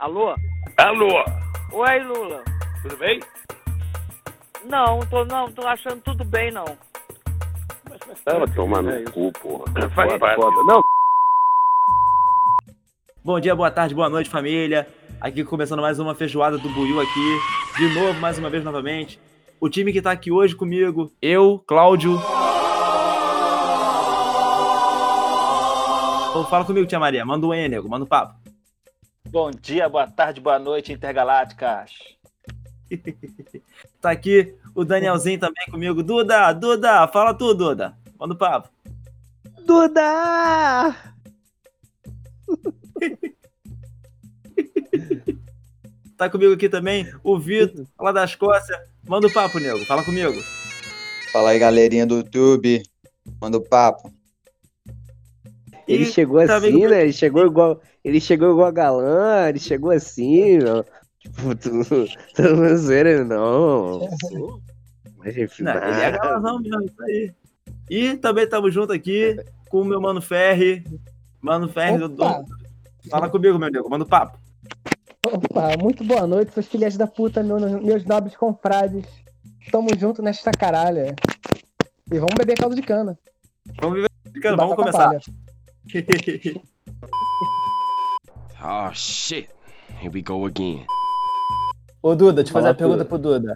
Alô? Alô, Oi, Lula. tudo bem? Não, tô, não, tô achando tudo bem, não. Tava tomando no cu, porra. Faz Foda, parte. Não, Bom dia, boa tarde, boa noite, família. Aqui começando mais uma feijoada do Buiu aqui. De novo, mais uma vez, novamente. O time que tá aqui hoje comigo, eu, Cláudio. Ô, fala comigo, tia Maria. Manda um E, nego. Manda um papo. Bom dia, boa tarde, boa noite, intergalácticas. Tá aqui o Danielzinho também comigo. Duda, Duda, fala tu, Duda. Manda um papo. Duda! Tá comigo aqui também o Vitor, lá da Escócia. Manda um papo, nego. Fala comigo. Fala aí, galerinha do YouTube. Manda o papo. Ele E chegou também assim, né? Ele chegou igual. Ele chegou igual a galã, ele chegou assim, meu. Tipo, tu, tu não é não. Mas enfim, Não, ele é galãzão mesmo, isso aí. E também estamos junto aqui com o meu mano Ferri. Mano Ferri do. Opa, Fala comigo, meu nego. Manda um papo. opa, muito boa noite, seus filhas da puta, meus, meus nobres confrades. Tamo junto nesta caralha. E vamos beber caldo de cana. Vamos viver. Cara, Bata vamos pra começar. Oh shit. Here we go again. Ô Duda, deixa eu fazer uma pergunta pro Duda.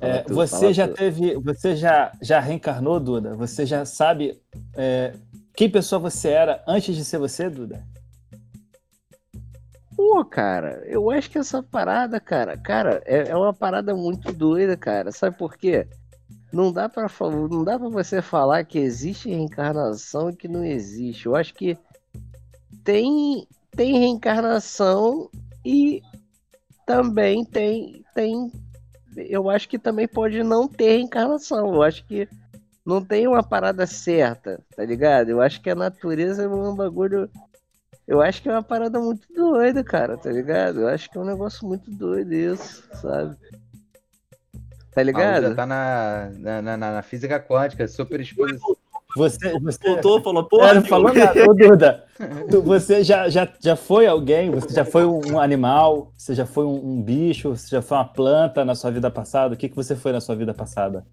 É, tu, você já tu. teve. Você já, já reencarnou, Duda? Você já sabe é, quem pessoa você era antes de ser você, Duda? Pô, cara, eu acho que essa parada, cara, cara, é, é uma parada muito doida, cara. Sabe por quê? Não dá para não dá para você falar que existe reencarnação e que não existe. Eu acho que tem tem reencarnação e também tem tem eu acho que também pode não ter reencarnação. Eu acho que não tem uma parada certa, tá ligado? Eu acho que a natureza é um bagulho eu acho que é uma parada muito doida, cara, tá ligado? Eu acho que é um negócio muito doido isso, sabe? Tá ligado? já tá na, na, na, na física quântica, super exposição. Você, você Voltou, falou, É, porra. não falou nada. Ô, Duda, você já, já, já foi alguém? Você já foi um, animal? Você já foi um, um bicho? Você já foi uma planta na sua vida passada? O que, que você foi na sua vida passada?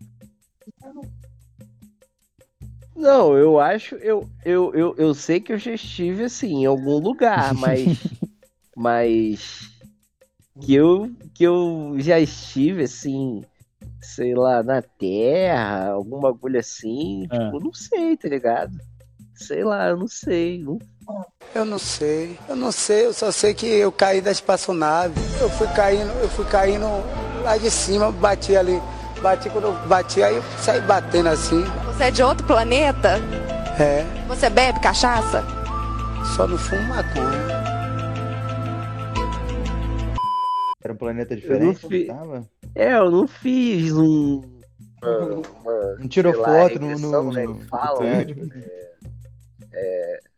Não, eu acho, eu, eu, eu, eu sei que eu já estive assim em algum lugar, mas mas que eu que eu já estive assim, sei lá, na Terra, algum bagulho assim, Ah. tipo, não sei, tá ligado? Sei lá, eu não sei, não Eu não sei, eu não sei, eu só sei que eu caí da espaçonave. Eu fui caindo, eu fui caindo lá de cima, bati ali, bati quando eu bati, aí eu saí batendo assim. Você é de outro planeta? É, Você bebe cachaça? só não fumo maconha. Era um planeta diferente? fi- Tava? É, eu não fiz um. uma- uma- Não tirou sei lá, foto no, no, no, que no prédio.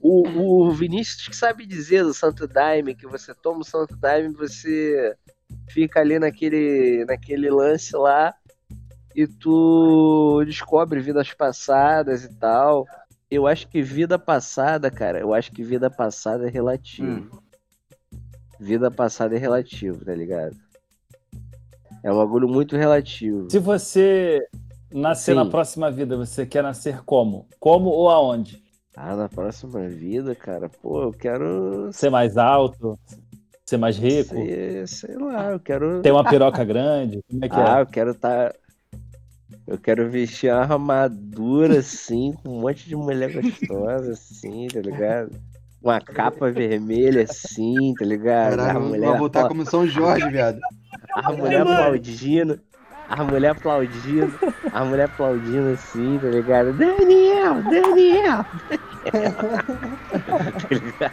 O, o Vinícius que sabe dizer do Santo Daime, que você toma o Santo Daime, você fica ali naquele, naquele lance lá e tu descobre vidas passadas e tal. Eu acho que vida passada, cara, eu acho que vida passada é relativo. Vida passada é relativo, tá ligado? É um bagulho muito relativo. Se você nascer Sim. na próxima vida, você quer nascer como? Como ou aonde? Ah, na próxima vida, cara, pô, eu quero Ser mais alto? Ser mais rico? ser, sei lá, eu quero Ter uma piroca grande? Como é que Ah, é? eu quero tá. Eu quero vestir uma armadura assim, com um monte de mulher gostosa, assim, tá ligado? Uma capa vermelha assim, tá ligado? Caralho, a vai mulher, como São Jorge, viado. a mulher aplaudindo. A mulher aplaudindo. A mulher aplaudindo assim, tá ligado? Daniel, Daniel! tá?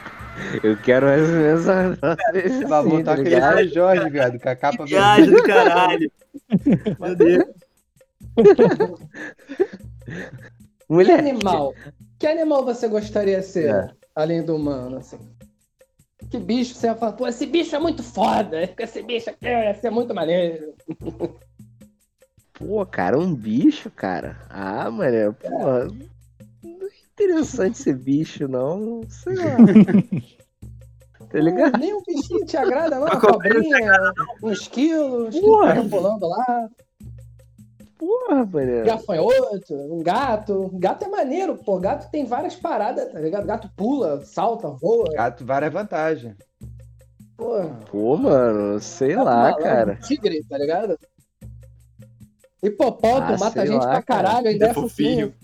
Eu quero mais ou menos assim, Vai voltar tá aquele ligado? São Jorge, viado, com a capa Que viagem do caralho. Meu Deus. Que Mulher, animal? Que animal você gostaria de ser, É. além do humano, assim? Que bicho você ia falar, pô, esse bicho é muito foda, esse bicho aqui ia ser muito maneiro. Pô, cara, um bicho, cara. Ah, mano, pô. Não é interessante esse bicho, não. Sei lá. tá ligado? Nem um bichinho te agrada, não? Uma Uma cobrinha, um esquilo Porra. tá rebolando lá. Porra, mano. Gafanhoto, um gato. Gato é maneiro, pô. Gato tem várias paradas, tá ligado? Gato pula, salta, voa. Gato, várias vantagens. Pô, Pô, mano, sei lá, malandro, cara. Tigre, tá ligado? Hipopótamo, Ah, mata sei gente lá, pra cara. caralho, ainda é fofinho.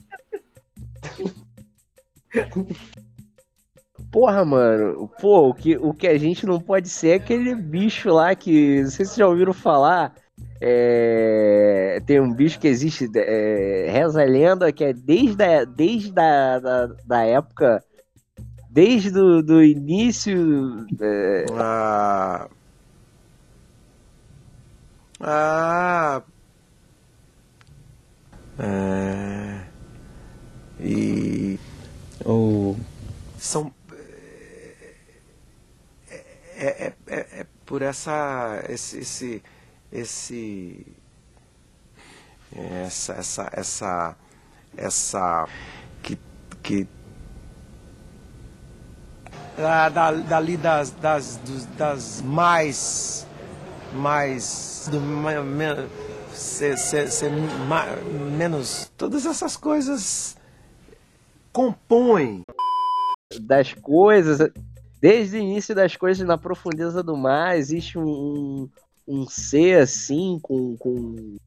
Porra, mano. Pô, o que, o que a gente não pode ser é aquele bicho lá que. Não sei se vocês já ouviram falar. é, Tem um bicho que existe, é, reza a lenda, que é desde a, desde a, da, da época. Desde do, do início. é, Ah. Ah. É. E. Ou. São. É, é, é, é por essa. Esse. Esse. esse essa. Essa. Essa. Essa. Que. que da, da, dali das, das, das mais, mais, do, ser, ser, ser menos, todas essas coisas compõem. das coisas. Desde o início das coisas na profundeza do mar, existe um, um, um ser assim, com. com,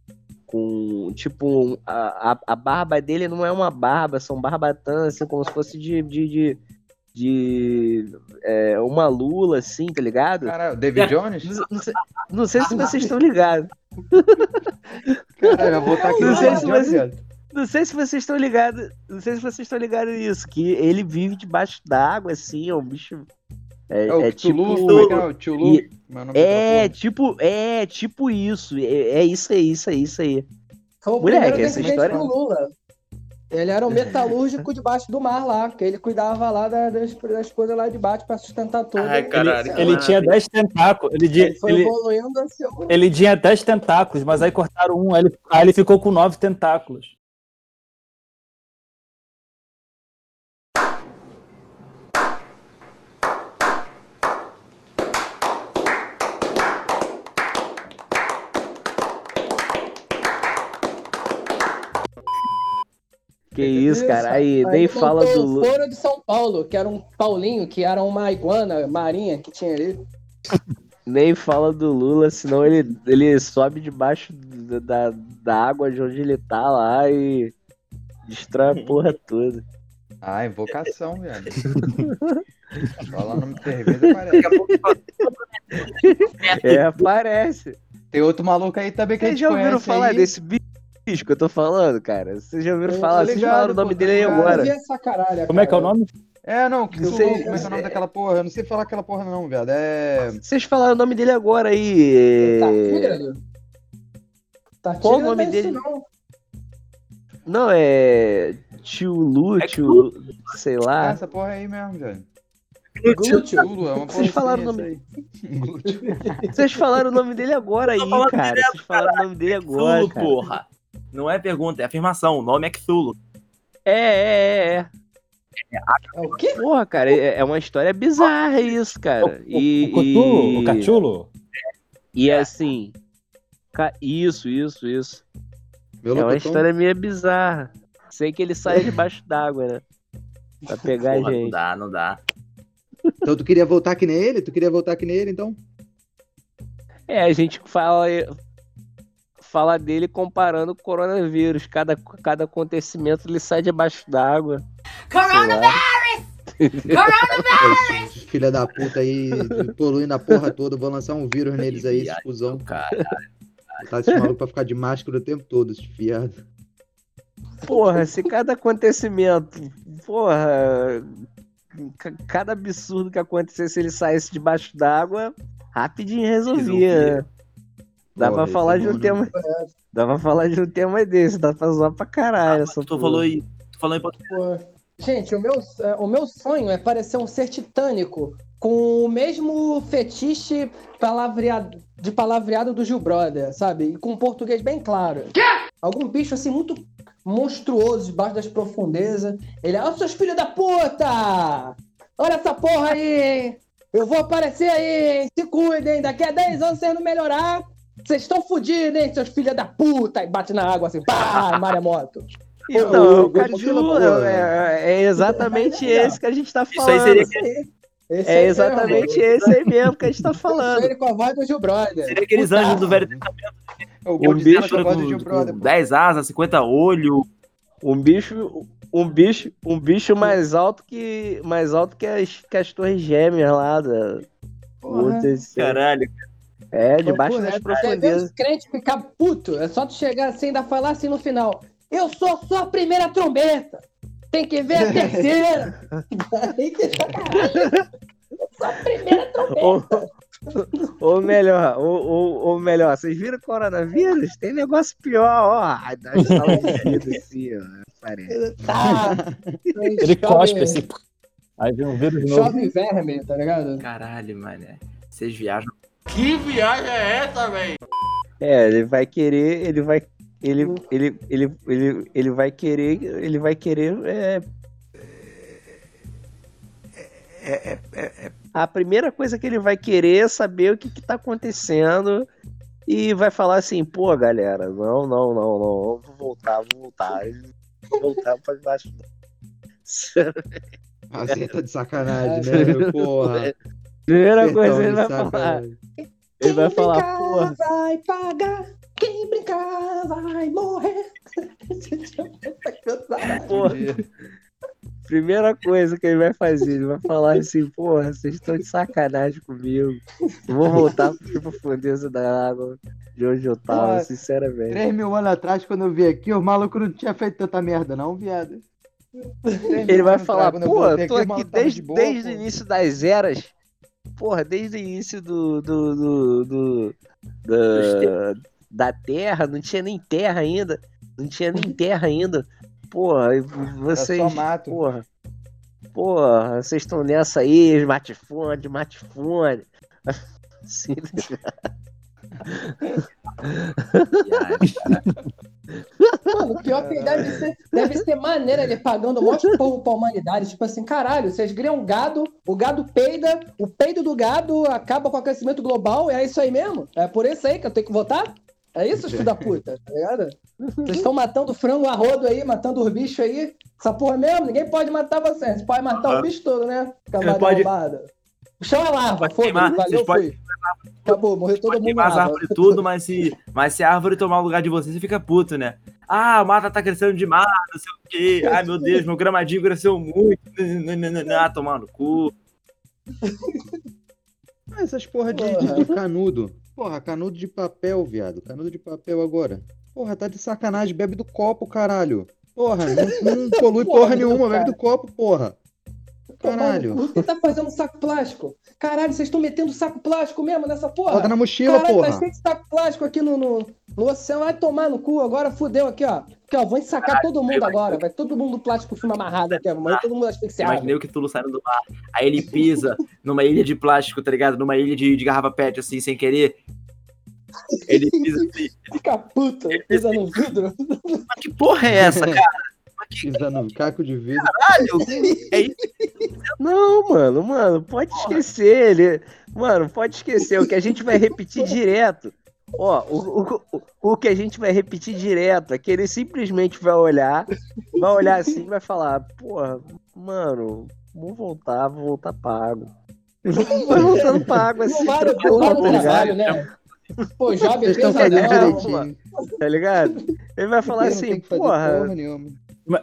com tipo, um- a, a, barba dele não é uma barba, são barbatãs, assim, como se fosse de. de, de, de, é, uma lula, assim, tá ligado? Caralho, David Jones? Não, não sei, não sei se vocês estão ligados. Caralho, eu vou estar aqui Não sei se você-. Não sei se vocês estão ligados. Não sei se vocês estão ligados nisso. Que ele vive debaixo d'água, assim, é um bicho. É, É o é Cthulhu, tipo. é é? O Cthulhu? e- é É, tipo, é, tipo isso. É, é isso aí, isso aí, isso aí. Foi o Moleque, essa história- do Lula. Ele era um metalúrgico debaixo do mar lá, porque ele cuidava lá da- das, das coisas lá de baixo pra sustentar tudo. Ai, caralho, ele, que Ele tinha 10 tentáculos. Ele, ele foi ele, evoluindo a ser um- ele tinha 10 tentáculos, mas aí cortaram um, aí ele, aí ele ficou com 9 tentáculos. Que isso, cara. Aí, Aí nem fala do o Lula. Foro de São Paulo, que era um Paulinho, que era uma iguana marinha que tinha ali. Nem fala do Lula, senão ele, ele sobe debaixo da, da, água de onde ele tá lá e destrói a porra toda. Ah, invocação, velho. Fala o nome de cerveja, parece. É, aparece. Tem outro maluco aí também que a Vocês gente já ouviram falar aí. desse bicho que eu tô falando, cara? Vocês já ouviram falar? Vocês falaram o nome pô, dele aí agora. Essa caralho, Como é que é o nome? É, não, que sei, como é que é o nome daquela porra? Eu não sei falar aquela porra não, velho. É... Vocês falaram o nome dele agora aí. Tá é- tirando? Tá Qual o nome isso, dele? não. Não, é. Tio Lu, É tio. Sei lá. essa porra aí mesmo, velho. Glúteo. É uma porra Vocês falaram o assim, nome. aí. Glúteo. Vocês falaram o nome dele agora aí, Tô falando cara. Vocês falaram o nome dele agora. Cara. porra. Não é pergunta, é afirmação. O nome é Cthulhu. É, é, é, é. É o quê? Porra, cara, é é uma história bizarra isso, cara. O, E, o Cthulhu? e- O Cachulo? E assim. ca- Isso, isso, isso. Meu É uma história meio bizarra. Sei que ele sai debaixo d'água, né? Pra pegar Porra, a não gente. dá, não dá. Então tu queria voltar que nem ele? Tu queria voltar que nem ele, então? É, a gente fala, fala dele comparando o coronavírus. Cada, cada acontecimento ele sai debaixo d'água. Esses filha da puta aí poluindo a porra toda. Vou lançar um vírus neles aí, esses cuzão. Cara, Botar esse maluco pra ficar de máscara o tempo todo, esse fiado. Porra, se cada acontecimento, porra, ca- cada absurdo que acontecesse ele saísse debaixo d'água, rapidinho resolvia. né? Dá Porra, pra falar de um mano- tema. Dá pra falar de um tema desse, dá pra zoar pra caralho. essa tu porra. falou aí. Tu falou em português. Pô. Gente, o meu, é, o meu sonho é parecer um ser titânico com o mesmo fetiche palavreado, de palavreado do Gil Brother, sabe? E com um português bem claro. Algum bicho assim muito monstruoso debaixo das profundezas. Ele, ó, seus filhos da puta! Olha essa porra aí! Eu vou aparecer aí, hein? Se cuidem, daqui a 10 anos vocês não melhorar, vocês estão fodidos, hein, seus filhos da puta! E bate na água assim, pá, maremoto. Então, Ô, o Caju é, é exatamente esse que a gente tá Isso falando. aí seria, Esse É exatamente mesmo. esse aí mesmo que a gente tá falando. ele com a voz do Gil Brother. seria aqueles Puta. anjos do Velho Testamento. O Um Gil bicho com, voz do Gil Brother, com pô. 10 asas, 50 olhos. Um bicho, um bicho, um bicho mais alto que mais alto que as, que as torres gêmeas lá da Caralho. É, debaixo das é ver profundezas. os crentes ficar puto. É só tu chegar assim e ainda falar assim no final. Eu sou só a primeira trombeta. Tem que ver a terceira. Aí que caralho. Eu sou a primeira trombeta. Ou, melhor, ou, ou, ou melhor, vocês viram o coronavírus? Tem negócio pior, ó. Assim, ó. Parece. Tá. Ele cospe assim. Aí vem um vírus novo. Chove verme, tá ligado? Caralho, mano. Vocês viajam. Que viagem é essa, velho? É, ele vai querer, ele vai. Ele, ele, ele, ele, ele vai querer. Ele vai querer. É... A primeira coisa que ele vai querer é saber o que, que tá acontecendo. E vai falar assim, pô, galera, não, não, não, não, vou voltar, vou voltar. Vou voltar pra baixo. Ah, você tá de sacanagem, né? Porra. Primeira Sertão coisa ele vai falar. sacanagem. Ele vai falar, brincar porra. vai pagar. Quem brincar vai morrer. Porra. Primeira coisa que ele vai fazer, ele vai falar assim, porra, vocês estão de sacanagem comigo. Eu vou voltar pro profundeza da água de onde eu tava, Porra. sinceramente. 3 mil anos atrás, quando eu vi aqui, os malucos não tinham feito tanta merda, não, viado. Ele vai falar, pô, eu tô aqui, o aqui maluco desde, de boa, desde pô." o início das eras. Porra, desde o início do. do, do, do- da, da Terra, não tinha nem terra ainda. Não tinha nem terra ainda. Porra, e vocês. só mato. Porra. Porra, vocês estão nessa aí, smartphone, smartphone. Assim, Mano, pior que deve ser, deve ser maneira ele pagando um monte de povo pra humanidade. Tipo assim, caralho, vocês criam gado, o gado peida, o peido do gado acaba com o aquecimento global, é isso aí mesmo? É por isso aí que eu tenho que votar? É isso, filho da puta, tá ligado? Vocês estão matando frango a rodo aí, matando os bichos aí. Essa porra mesmo, ninguém pode matar vocês. Vocês podem matar o bicho todo, né? Camada pode- arrombada. Chama a larva, foda-se, valeu, fui. Acabou, morreu todo mundo Queimar as árvores e tudo, mas se, mas se a árvore tomar o lugar de você, você fica puto, né? Ah, a mata tá crescendo demais, não sei o quê. Ai, meu Deus, meu gramadinho cresceu muito. Ah, tomar no cu. Ah, essas porra de, de- de canudo. Porra, canudo de papel, viado. Canudo de papel agora. Porra, tá de sacanagem. Bebe do copo, caralho. Porra, não, não polui Porra, porra nenhuma. cara. Bebe do copo, porra. Caralho. Por que tá fazendo saco plástico? Caralho, vocês estão metendo saco plástico mesmo nessa porra? Bota na mochila, Caralho, porra. tá cheio de saco plástico aqui no, no, no oceano. Vai tomar no cu, agora fudeu aqui, ó. Aqui, ó, vou ensacar todo mundo agora. Vai todo mundo plástico filme amarrado aqui, vai todo mundo asfixiado. Imaginei o que Tulu saindo do mar. Aí ele pisa numa ilha de plástico, tá ligado? Numa ilha de, de garrafa pet, assim, sem querer. Ele pisa assim. Fica puto, pisa no vidro. Mas que porra é essa, cara? Pisa no caco de vidro. Caralho! É isso? Não, mano, mano, pode esquecer. Ele... Mano, pode esquecer. O que a gente vai repetir direto. Ó, o, o, o, o que a gente vai repetir direto é que ele simplesmente vai olhar, vai olhar assim e vai falar, porra, mano, vou voltar, vou voltar pra água. Vai voltando pra água assim, tá ligado? trabalho, né? Pô, pesadão. fazendo pô. direitinho. Tá ligado? Ele vai falar assim, porra, porra nenhuma.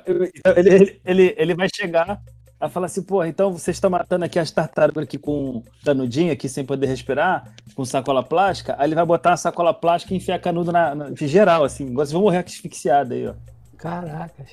Ele, ele, ele, ele vai chegar a falar assim, porra, então vocês estão matando aqui as tartarugas aqui com canudinho aqui sem poder respirar, com sacola plástica, aí ele vai botar uma sacola plástica e enfiar canudo na, na- de geral, assim, vocês vão morrer asfixiado aí, ó. caracas.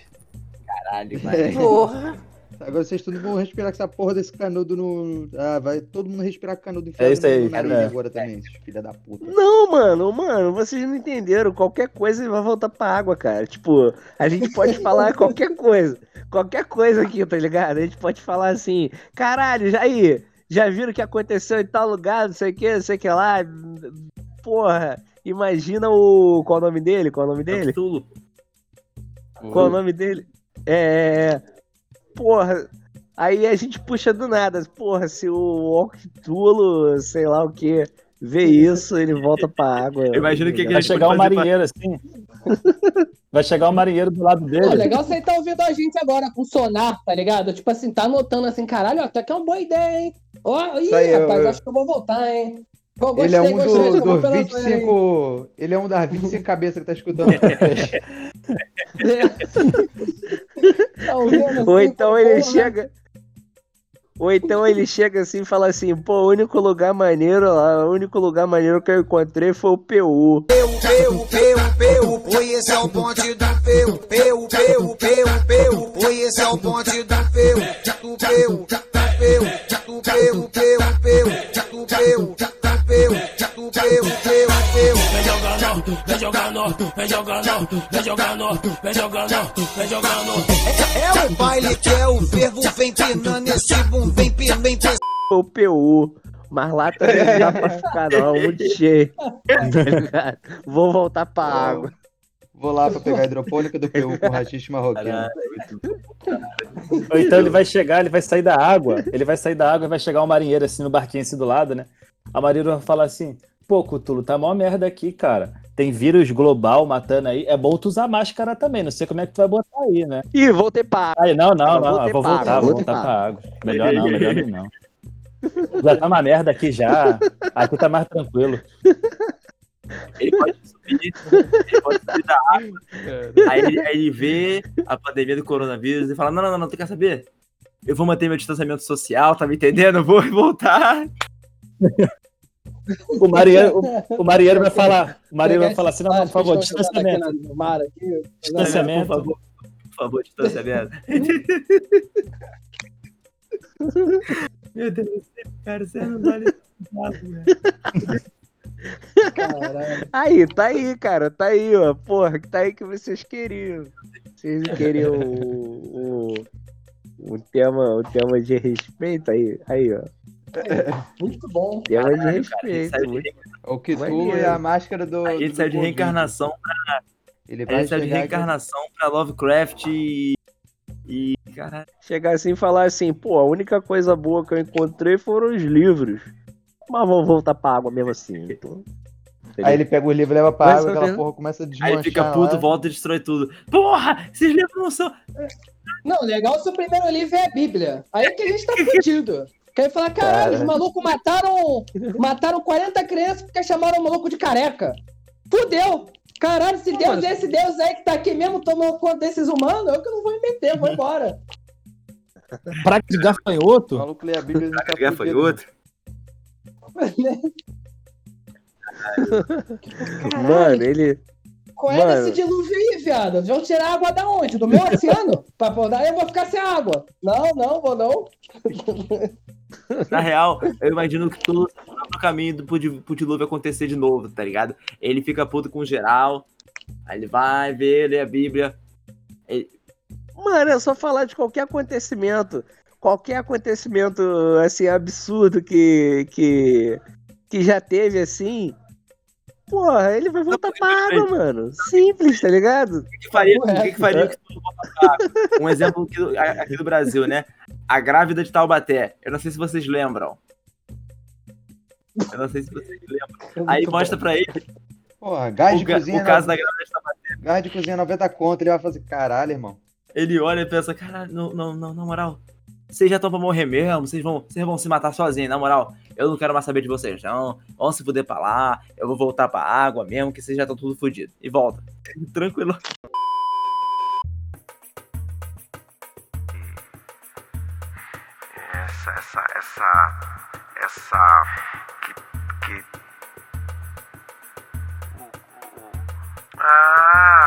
Caralho, mano. Porra. Agora vocês tudo vão respirar com essa porra desse canudo no. Ah, vai todo mundo respirar com canudo enfiado É isso aí, no nariz é. agora também, esses filha da puta. Não, mano, mano, vocês não entenderam. Qualquer coisa vai voltar pra água, cara. Tipo, a gente pode falar qualquer coisa. Qualquer coisa aqui, tá ligado? A gente pode falar assim, caralho, já aí, já viram o que aconteceu em tal lugar, não sei o que, não sei o que lá. Porra, imagina o. Qual é o nome dele? Qual é o nome dele? Tulu. Qual é o nome dele? É. Porra, Aí a gente puxa do nada. Porra, se o Octulo, sei lá o que, vê isso, ele volta pra água. Imagina o que, que Vai chegar um marinheiro assim. Vai chegar um marinheiro do lado Pô, dele. legal você tá ouvindo a gente agora com sonar, tá ligado? Tipo assim, tá anotando assim, caralho, ó, até que é uma boa ideia, hein? Ó, ih, aí, rapaz, eu- acho que eu vou voltar, hein? Pô, Ele é gostei, um gostei, do, chamou do pela 25. Ele é um das 25 cabeças que tá escutando. Tá Ou assim, então pô, ele porra. chega. Ou então ele chega assim e fala assim, pô, o único lugar maneiro lá, o único lugar maneiro que eu encontrei foi o PU. Peu, peu, peu, oi, esse é o ponte do peu. Peu, peu, peu, peu, oi, esse é o ponte do peu. Do peu, do peu, do peu, peu, do peu, do peu, do peu, peu. Vem jogando, vem jogando, vem jogando, vem jogando, vem jogando, vem jogando. É o baile que é o fervo, vem pinando esse bum, o PU. Mas lá também não dá pra ficar não, muito cheio. Vou voltar pra água. Vou lá pra pegar a hidropônica do PU com rachixe marroquino. Ou então ele vai chegar, ele vai sair da água, ele vai sair da água e vai chegar um marinheiro assim no barquinho assim do lado, né? A marinheiro vai falar assim: pô, Cutulo, tá mó merda aqui, cara. Tem vírus global matando aí. É bom tu usar máscara também. Não sei como é que tu vai botar aí, né? Ih, voltei pra água. Aí, não, não, não. vou pra voltar, vou voltar pra água. Melhor não, melhor não. não. Já tá uma merda aqui já. Aqui tá mais tranquilo. Ele pode subir, ele pode subir da água. Aí ele, aí ele vê a pandemia do coronavírus e fala: Não, não, não, não, tu quer saber? Eu vou manter meu distanciamento social, tá me entendendo? Eu vou voltar. O marinheiro, o, o marinheiro vai falar. O marinheiro vai falar assim: não, por favor, aqui distanciamento. mar aqui. Distanciamento. Por favor, por favor, distanciamento. Meu Deus, cara, você não vale nada, velho. Caralho. Aí, tá aí, cara, tá aí, ó. Porra, que tá aí que vocês queriam. Vocês queriam o, o, o tema, o tema de respeito aí, aí, ó. Muito bom. Tema de Caralho, cara, a gente respeito. saiu de, muito- O e a máscara do. a gente do saiu de reencarnação pra, Ele a vai saiu de aqui- reencarnação pra Lovecraft e. E. Caralho. Chegar assim e falar assim, pô, a única coisa boa que eu encontrei foram os livros. Mas vou voltar pra água mesmo assim. Então. Aí ele pega o livro e leva pra água, aquela porra começa a Aí desmanchar. ele fica puto, lá. volta e destrói tudo. Porra! Esses livros não são. Não, legal se o primeiro livro é a Bíblia. Aí que a gente tá fudido. Que aí fala, caralho, os malucos mataram, mataram 40 crianças porque chamaram o maluco de careca. Fudeu! Caralho, se Deus é esse Deus aí que tá aqui mesmo tomando conta desses humanos, eu que não vou me meter, eu vou embora. Praga de O gafanhoto? maluco lê a Bíblia e não tá fudido. outro. Mano, ele. Qual é Mano. esse dilúvio aí, viado? Vão tirar água da onde? Do meu oceano? pra poder... Eu vou ficar sem água. Não, não, vou não. Na real, eu imagino que tudo no caminho do, pro, di- pro dilúvio acontecer de novo, tá ligado? Ele fica puto com geral. Aí ele vai ver, lê a Bíblia. Mano, é só falar de qualquer acontecimento. Qualquer acontecimento, assim, absurdo que. que. que já teve assim. Porra, ele vai voltar pra água, mano. Simples, tá ligado? O que, que faria, o que, que faria que volta pra água? Um exemplo aqui do, a- aqui do Brasil, né? A grávida de Taubaté. Eu não sei se vocês lembram. Eu não sei se vocês lembram. Aí mostra pra ele Porra, gás o, de ga- cozinha. o caso no- da grávida de Taubaté. Gás de cozinha 90 conto. Ele vai fazer, caralho, irmão. Ele olha e pensa, caralho, não, não, não, na moral, vocês já estão pra morrer mesmo, vocês vão, vocês vão se matar sozinhos, na moral, eu não quero mais saber de vocês, não. Vão se fuder pra lá, eu vou voltar pra água mesmo, que vocês já estão tudo fodidos. E volta. Tranquilo. Essa, essa, essa, essa, que, que, o, o- ah,